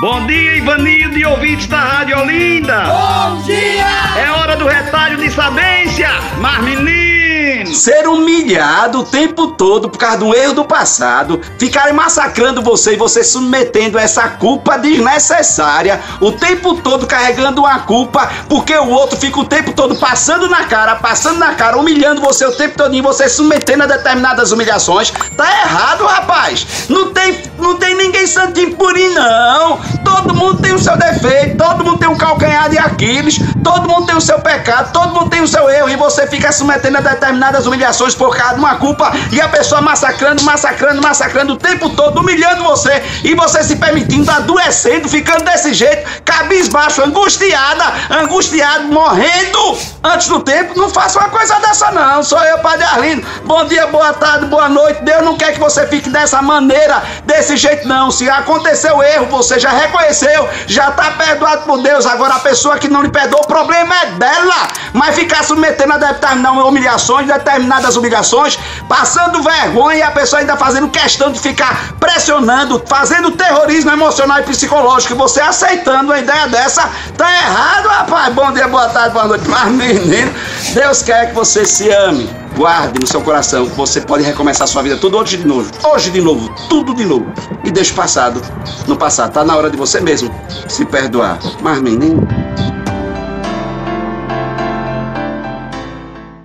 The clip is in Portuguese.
Bom dia, Ivanildo e ouvintes da Rádio Olinda. Bom dia! É hora do retalho de sabência, mas menino. Ser humilhado o tempo todo por causa do erro do passado, ficarem massacrando você e você submetendo essa culpa desnecessária, o tempo todo carregando uma culpa, porque o outro fica o tempo todo passando na cara, passando na cara, humilhando você o tempo todo, você submetendo a determinadas humilhações. Tá errado, rapaz. Não tem, não tem defeito, todo mundo tem um calcanhar de Aquiles, todo mundo tem o seu pecado, todo mundo tem o seu erro. E você fica submetendo a determinadas humilhações por causa de uma culpa. E a pessoa massacrando, massacrando, massacrando o tempo todo, humilhando você. E você se permitindo, adoecendo, ficando desse jeito, cabisbaixo, angustiada, angustiado, morrendo antes do tempo. Não faça uma coisa dessa, não. Sou eu, Padre Arlindo. Bom dia, boa tarde, boa noite. Deus não quer que você fique dessa maneira, desse jeito, não. Se aconteceu erro, você já reconheceu, já tá perdoado por Deus. Agora a pessoa que não lhe perdoa, o problema é dela. Mas ficar submetendo a determinadas humilhações, determinadas obrigações, passando vergonha e a pessoa ainda fazendo questão de ficar pressionando, fazendo terrorismo emocional e psicológico. E você aceitando uma ideia dessa, tá errado, rapaz. Bom dia, boa tarde, boa noite. Mas, menino, Deus quer que você se ame. Guarde no seu coração que você pode recomeçar sua vida tudo hoje de novo. Hoje de novo, tudo de novo. E deixe o passado no passado. Tá na hora de você mesmo se perdoar. Mas, menino.